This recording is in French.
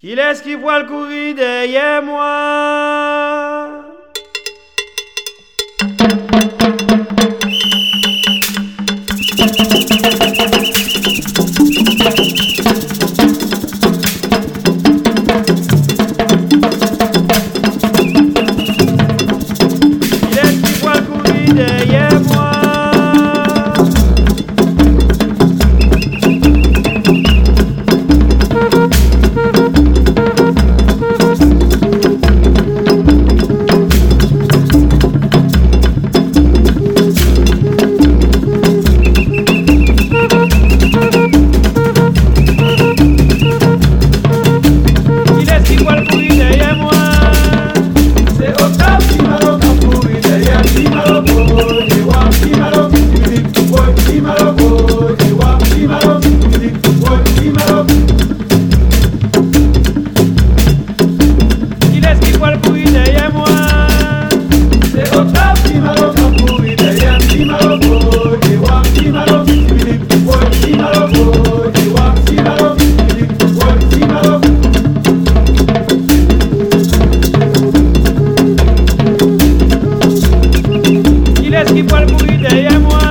Qui laisse qui voit le courir derrière moi? jayamwa